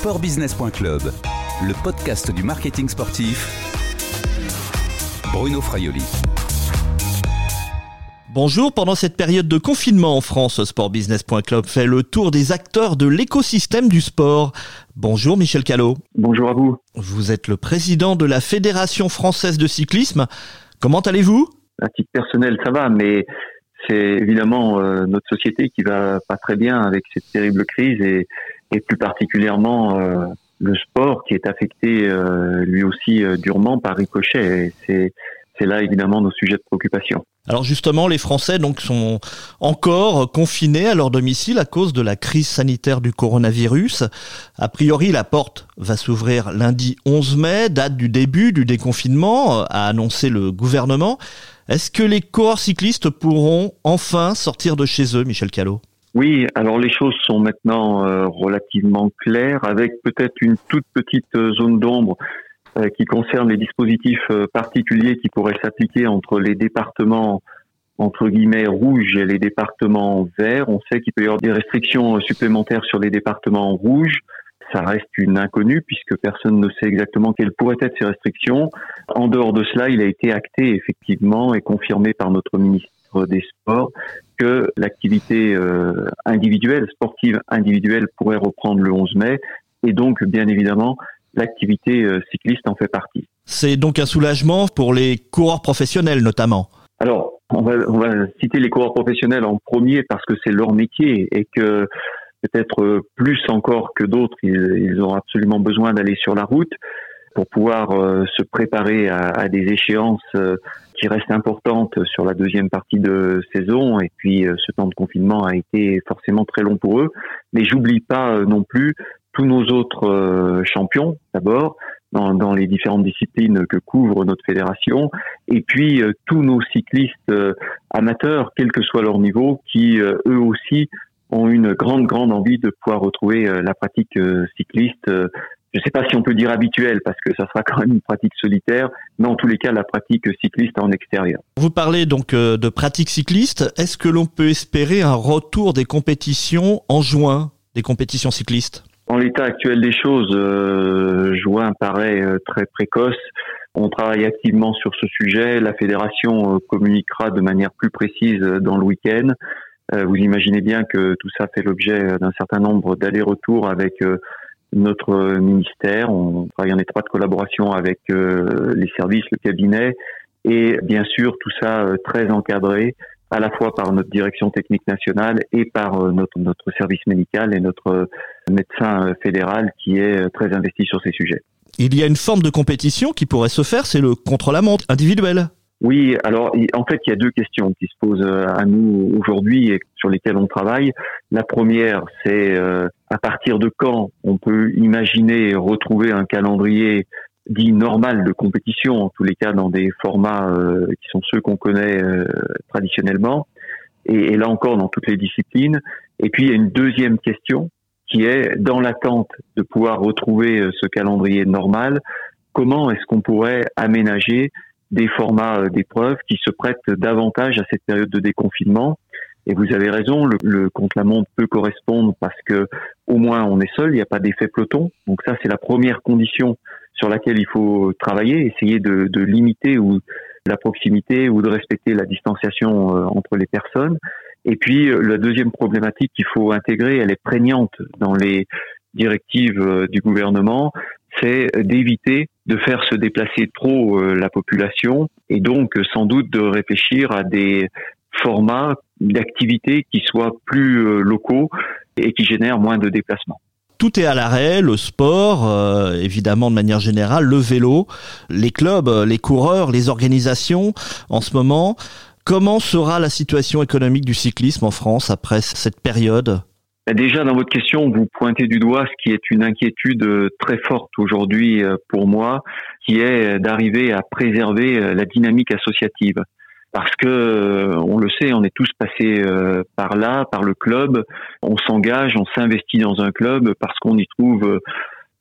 Sportbusiness.club, le podcast du marketing sportif. Bruno Fraioli. Bonjour, pendant cette période de confinement en France, sportbusiness.club fait le tour des acteurs de l'écosystème du sport. Bonjour Michel Callot. Bonjour à vous. Vous êtes le président de la Fédération française de cyclisme. Comment allez-vous? À titre personnel, ça va, mais c'est évidemment euh, notre société qui va pas très bien avec cette terrible crise et, et plus particulièrement euh, le sport qui est affecté euh, lui aussi durement par ricochet. C'est c'est là évidemment nos sujets de préoccupation. Alors justement, les Français donc sont encore confinés à leur domicile à cause de la crise sanitaire du coronavirus. A priori, la porte va s'ouvrir lundi 11 mai, date du début du déconfinement, a annoncé le gouvernement. Est-ce que les coureurs cyclistes pourront enfin sortir de chez eux, Michel Callot oui, alors les choses sont maintenant euh, relativement claires, avec peut-être une toute petite euh, zone d'ombre euh, qui concerne les dispositifs particuliers qui pourraient s'appliquer entre les départements entre guillemets rouges et les départements verts. On sait qu'il peut y avoir des restrictions supplémentaires sur les départements rouges ça reste une inconnue puisque personne ne sait exactement quelles pourraient être ces restrictions. En dehors de cela, il a été acté effectivement et confirmé par notre ministre des Sports que l'activité euh, individuelle, sportive individuelle pourrait reprendre le 11 mai et donc bien évidemment l'activité euh, cycliste en fait partie. C'est donc un soulagement pour les coureurs professionnels notamment. Alors, on va, on va citer les coureurs professionnels en premier parce que c'est leur métier et que peut-être euh, plus encore que d'autres, ils, ont absolument besoin d'aller sur la route pour pouvoir se préparer à, des échéances qui restent importantes sur la deuxième partie de saison. Et puis, ce temps de confinement a été forcément très long pour eux. Mais j'oublie pas non plus tous nos autres champions, d'abord, dans, dans, les différentes disciplines que couvre notre fédération, et puis tous nos cyclistes amateurs, quel que soit leur niveau, qui eux aussi ont une grande, grande envie de pouvoir retrouver euh, la pratique euh, cycliste. Euh, je ne sais pas si on peut dire habituelle, parce que ça sera quand même une pratique solitaire, mais en tous les cas, la pratique cycliste en extérieur. Vous parlez donc de pratique cycliste. Est-ce que l'on peut espérer un retour des compétitions en juin, des compétitions cyclistes? En l'état actuel des choses, juin paraît très précoce. On travaille activement sur ce sujet. La fédération communiquera de manière plus précise dans le week-end. Euh, vous imaginez bien que tout ça fait l'objet d'un certain nombre d'allers-retours avec euh, notre ministère. On travaille en étroite collaboration avec euh, les services, le cabinet, et bien sûr tout ça très encadré à la fois par notre direction technique nationale et par notre, notre service médical et notre médecin fédéral qui est très investi sur ces sujets. Il y a une forme de compétition qui pourrait se faire, c'est le contre-la-montre individuel. Oui, alors en fait, il y a deux questions qui se posent euh, à nous aujourd'hui et sur lesquelles on travaille. La première, c'est euh, à partir de quand on peut imaginer retrouver un calendrier dit normal de compétition, en tous les cas dans des formats euh, qui sont ceux qu'on connaît traditionnellement, et, et, là encore dans toutes les disciplines. Et puis il y a une deuxième question qui est dans l'attente de pouvoir retrouver ce calendrier normal, comment est-ce qu'on pourrait aménager des formats euh, d'épreuves qui se prêtent davantage à cette période de déconfinement. Et vous avez raison, le, le contre-la-montre peut correspondre parce que au moins on est seul, il n'y a pas d'effet peloton. Donc ça, c'est la première condition sur laquelle il faut travailler, essayer de, de limiter ou la proximité ou de respecter la distanciation euh, entre les personnes. Et puis euh, la deuxième problématique qu'il faut intégrer, elle est prégnante dans les directives du gouvernement, c'est d'éviter de faire se déplacer trop euh, la population et donc euh, sans doute de réfléchir à des formats d'activités qui soient plus euh, locaux et qui génèrent moins de déplacements. Tout est à l'arrêt, le sport, évidemment de manière générale, le vélo, les clubs, les coureurs, les organisations en ce moment. Comment sera la situation économique du cyclisme en France après cette période? Déjà, dans votre question, vous pointez du doigt ce qui est une inquiétude euh, très forte aujourd'hui euh, pour moi, qui est d'arriver à préserver euh, la dynamique associative. Parce que, on le sait, on est tous passés par là, par le club. On s'engage, on s'investit dans un club parce qu'on y trouve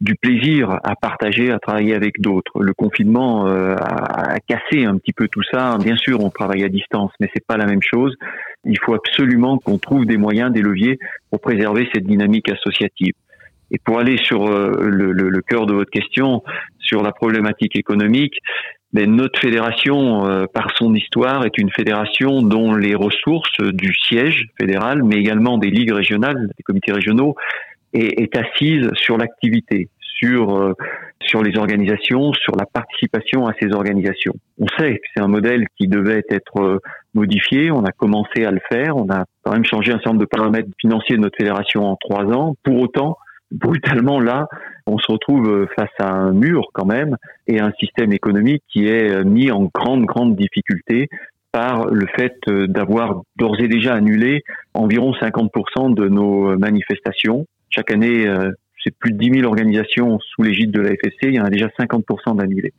du plaisir à partager, à travailler avec d'autres. Le confinement euh, a, cassé un petit peu tout ça. Bien sûr, on travaille à distance, mais c'est pas la même chose. Il faut absolument qu'on trouve des moyens, des leviers pour préserver cette dynamique associative. Et pour aller sur le, le, le cœur de votre question, sur la problématique économique, mais notre fédération, par son histoire, est une fédération dont les ressources du siège fédéral, mais également des ligues régionales, des comités régionaux, est, est assise sur l'activité, sur sur les organisations, sur la participation à ces organisations. On sait que c'est un modèle qui devait être euh, modifié, on a commencé à le faire, on a quand même changé un certain nombre de paramètres financiers de notre fédération en trois ans. Pour autant, brutalement là, on se retrouve euh, face à un mur quand même et un système économique qui est euh, mis en grande, grande difficulté par le fait d'avoir d'ores et déjà annulé environ 50% de nos manifestations. Chaque année, c'est plus de 10 000 organisations sous l'égide de la FSC, il y en a déjà 50% d'annulés.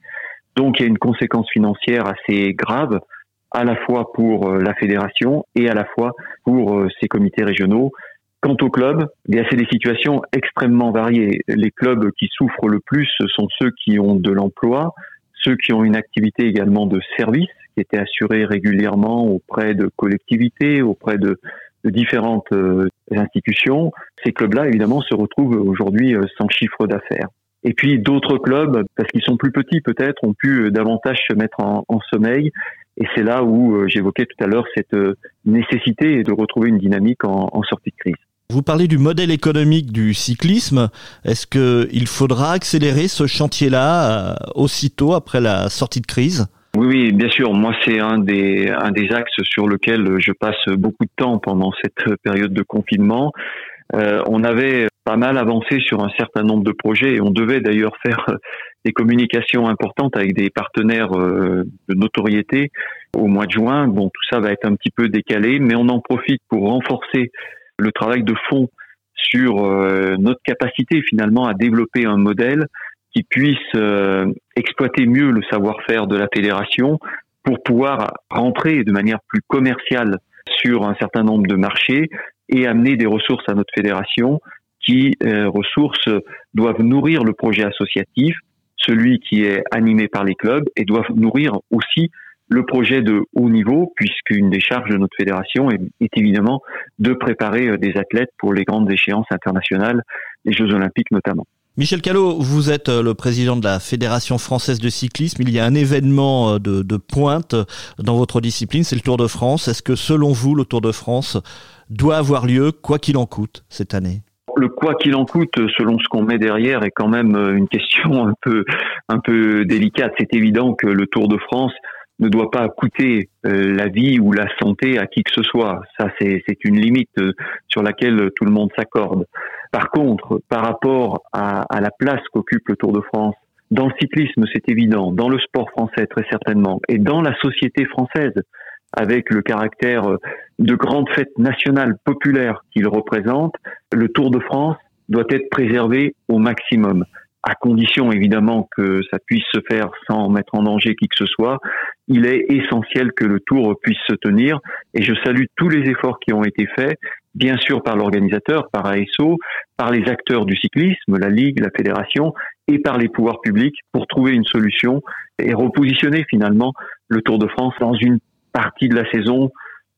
Donc il y a une conséquence financière assez grave, à la fois pour euh, la fédération et à la fois pour euh, ces comités régionaux. Quant aux clubs, c'est des situations extrêmement variées. Les clubs qui souffrent le plus sont ceux qui ont de l'emploi, ceux qui ont une activité également de service qui était assurée régulièrement auprès de collectivités, auprès de, différentes euh, institutions, ces clubs-là, évidemment, se retrouvent aujourd'hui euh, sans chiffre d'affaires. Et puis d'autres clubs, parce qu'ils sont plus petits peut-être, ont pu euh, davantage se mettre en, sommeil. Et c'est là où j'évoquais tout à l'heure cette nécessité de retrouver une dynamique en, en sortie de crise. Vous parlez du modèle économique du cyclisme. Est-ce qu'il faudra accélérer ce chantier-là aussitôt après la sortie de crise? Oui, oui, bien sûr. Moi, c'est un des un des axes sur lequel je passe beaucoup de temps pendant cette période de confinement. Euh, on avait pas mal avancé sur un certain nombre de projets et on devait d'ailleurs faire des communications importantes avec des partenaires euh, de notoriété au mois de juin. Bon, tout ça va être un petit peu décalé, mais on en profite pour renforcer le travail de fond sur euh, notre capacité finalement à développer un modèle qui euh, exploiter mieux le savoir-faire de la fédération pour pouvoir rentrer de manière plus commerciale sur un certain nombre de marchés et amener des ressources à notre fédération qui euh, ressources doivent nourrir le projet associatif, celui qui est animé par les clubs, et doivent nourrir aussi le projet de haut niveau, puisqu'une des charges de notre fédération est, est, évidemment de préparer euh, des athlètes pour les grandes échéances internationales, les Jeux olympiques notamment. Michel Callot, vous êtes euh, le président de la Fédération française de cyclisme. Il y a un événement euh, de, de pointe dans votre discipline, c'est le Tour de France. Est-ce que selon vous, le Tour de France doit avoir lieu, quoi qu'il en coûte, cette année? Le quoi qu'il en coûte, selon ce qu'on met derrière, est quand même euh, une question un peu, un peu délicate. C'est évident que le Tour de France ne doit pas coûter la vie ou la santé à qui que ce soit. Ça, c'est une limite sur laquelle tout le monde s'accorde. Par contre, par rapport à, à la place qu'occupe le Tour de France, dans le cyclisme, c'est évident, dans le sport français, très certainement, et dans la société française, avec le caractère de grande fête nationale populaire qu'il représente, le Tour de France doit être préservé au maximum, à condition évidemment que ça puisse se faire sans mettre en danger qui que ce soit. Il est essentiel que le Tour puisse se tenir, et je salue tous les efforts qui ont été faits, bien sûr par l'organisateur, par ASO, par les acteurs du cyclisme, la Ligue, la Fédération, et par les pouvoirs publics pour trouver une solution et repositionner finalement le Tour de France dans une partie de la saison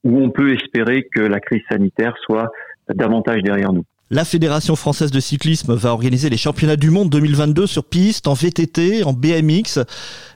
où on peut espérer que la crise sanitaire soit davantage derrière nous. La Fédération française de cyclisme va organiser les championnats du monde 2022 sur piste, en VTT, en BMX.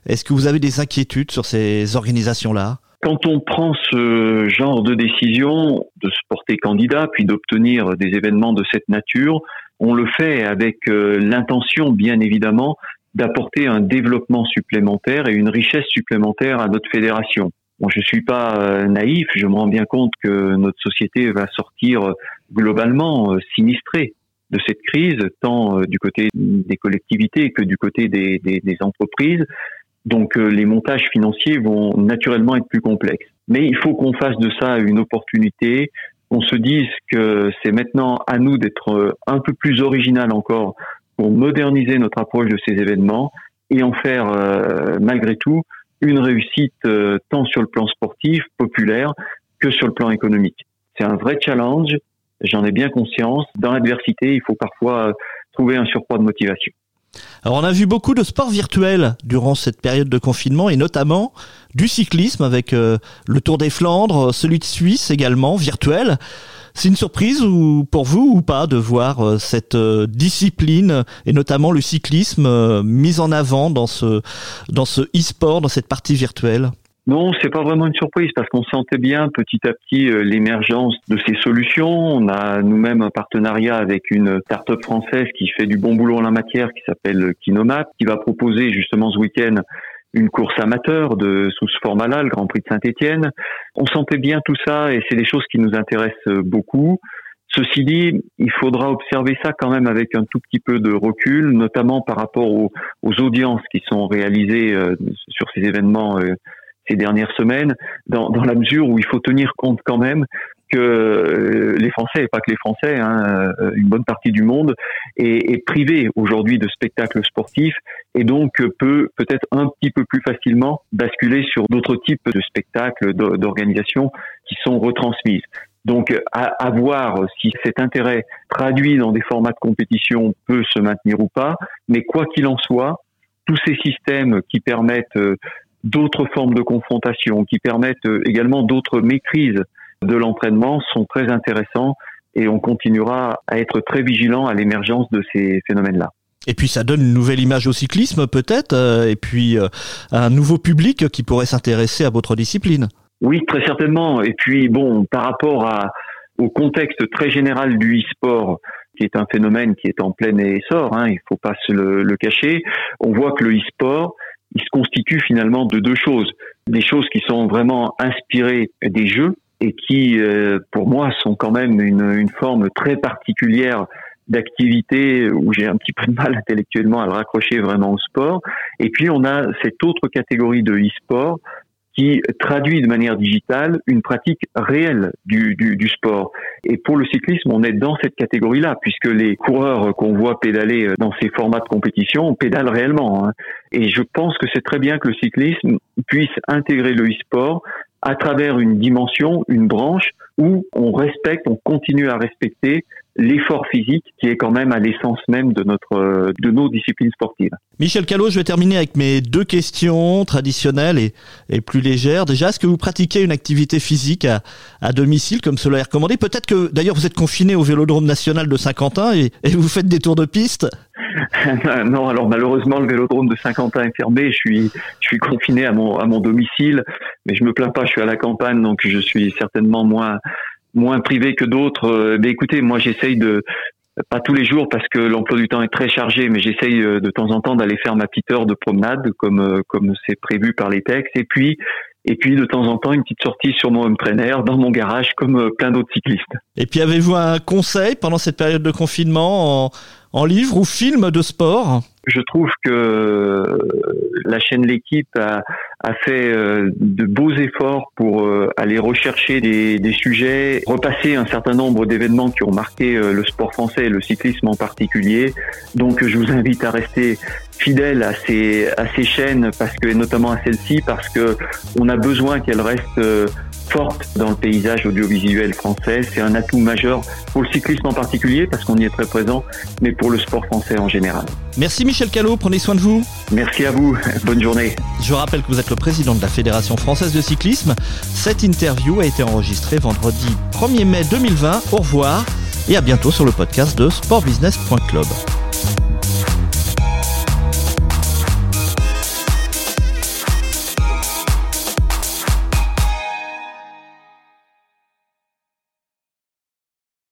Est-ce que vous avez des inquiétudes sur ces organisations-là? Quand on prend ce genre de décision, de se porter candidat, puis d'obtenir des événements de cette nature, on le fait avec euh, l'intention, bien évidemment, d'apporter un développement supplémentaire et une richesse supplémentaire à notre fédération. Bon, je suis pas euh, naïf, je me rends bien compte que notre société va sortir euh, globalement sinistrée de cette crise, tant du côté des collectivités que du côté des, des, des entreprises. Donc euh, les montages financiers vont naturellement être plus complexes. Mais il faut qu'on fasse de ça une opportunité, qu'on se dise que c'est maintenant à nous d'être euh, un peu plus original encore pour moderniser notre approche de ces événements et en faire euh, malgré tout une réussite tant sur le plan sportif, populaire, que sur le plan économique. C'est un vrai challenge, j'en ai bien conscience. Dans l'adversité, il faut parfois trouver un surcroît de motivation. Alors on a vu beaucoup de sports virtuels durant cette période de confinement et notamment du cyclisme avec euh, le Tour des Flandres, celui de Suisse également virtuel. C'est une surprise ou pour vous ou pas de voir cette discipline et notamment le cyclisme mis en avant dans ce dans ce e-sport, dans cette partie virtuelle? Non, c'est pas vraiment une surprise parce qu'on sentait bien petit à petit euh, l'émergence de ces solutions. On a nous-mêmes un partenariat avec une start-up française qui fait du bon boulot en la matière, qui s'appelle Kinomap, qui va proposer justement ce week-end une course amateur de sous ce format-là, le Grand Prix de Saint-Étienne. On sentait bien tout ça et c'est des choses qui nous intéressent beaucoup. Ceci dit, il faudra observer ça quand même avec un tout petit peu de recul, notamment par rapport aux, audiences qui sont réalisées euh, sur ces événements euh, ces dernières semaines, dans, la mesure où il faut tenir compte quand même que euh, les Français, et pas que les Français, hein, euh, une bonne partie du monde est, est privé aujourd'hui de spectacles sportifs et donc peut peut-être un petit peu plus facilement basculer sur d'autres types de spectacles, d'organisations qui sont retransmises. Donc, à, voir si cet intérêt traduit dans des formats de compétition peut se maintenir ou pas. Mais quoi qu'il en soit, tous ces systèmes qui permettent euh, d'autres formes de confrontation, qui permettent également d'autres maîtrises de l'entraînement sont très intéressants et on continuera à être très vigilant à l'émergence de ces phénomènes-là. Et puis ça donne une nouvelle image au cyclisme peut-être, euh, et puis euh, un nouveau public qui pourrait s'intéresser à votre discipline. Oui, très certainement. Et puis bon, par rapport à, au contexte très général du e-sport, qui est un phénomène qui est en plein essor, hein, il faut pas se le, le cacher, on voit que le e-sport il se constitue finalement de deux choses. Des choses qui sont vraiment inspirées des jeux et qui, euh, pour moi, sont quand même une, une forme très particulière d'activité où j'ai un petit peu de mal intellectuellement à le raccrocher vraiment au sport. Et puis on a cette autre catégorie de e-sport qui traduit de manière digitale une pratique réelle du, du, du, sport. Et pour le cyclisme, on est dans cette catégorie-là, puisque les coureurs qu'on voit pédaler dans ces formats de compétition pédalent réellement. Hein. Et je pense que c'est très bien que le cyclisme puisse intégrer le e-sport à travers une dimension, une branche où on respecte, on continue à respecter l'effort physique qui est quand même à l'essence même de notre de nos disciplines sportives. Michel Callot, je vais terminer avec mes deux questions traditionnelles et, et plus légères. Déjà, est-ce que vous pratiquez une activité physique à, à domicile comme cela est recommandé? Peut-être que d'ailleurs vous êtes confiné au Vélodrome national de Saint-Quentin et, et vous faites des tours de piste? Non, alors malheureusement le vélodrome de Saint-Quentin est fermé. Je suis, je suis confiné à mon, à mon domicile, mais je me plains pas. Je suis à la campagne, donc je suis certainement moins, moins privé que d'autres. Euh, mais écoutez, moi j'essaye de pas tous les jours parce que l'emploi du temps est très chargé, mais j'essaye euh, de temps en temps d'aller faire ma petite heure de promenade comme euh, comme c'est prévu par les textes. Et puis et puis de temps en temps une petite sortie sur mon home trainer dans mon garage comme plein d'autres cyclistes. Et puis avez-vous un conseil pendant cette période de confinement en, en livre ou film de sport? Je trouve que la chaîne L'équipe a, a fait euh, de beaux efforts pour euh, aller rechercher des, des, sujets, repasser un certain nombre d'événements qui ont marqué euh, le sport français et le cyclisme en particulier. Donc je vous invite à rester fidèle à ces, à ces chaînes parce que, et notamment à celle-ci parce que on a besoin qu'elle reste forte dans le paysage audiovisuel français. C'est un atout majeur pour le cyclisme en particulier parce qu'on y est très présent, mais pour le sport français en général. Merci Michel Callot, prenez soin de vous. Merci à vous, bonne journée. Je rappelle que vous êtes le président de la Fédération française de cyclisme. Cette interview a été enregistrée vendredi 1er mai 2020. Au revoir et à bientôt sur le podcast de sportbusiness.club.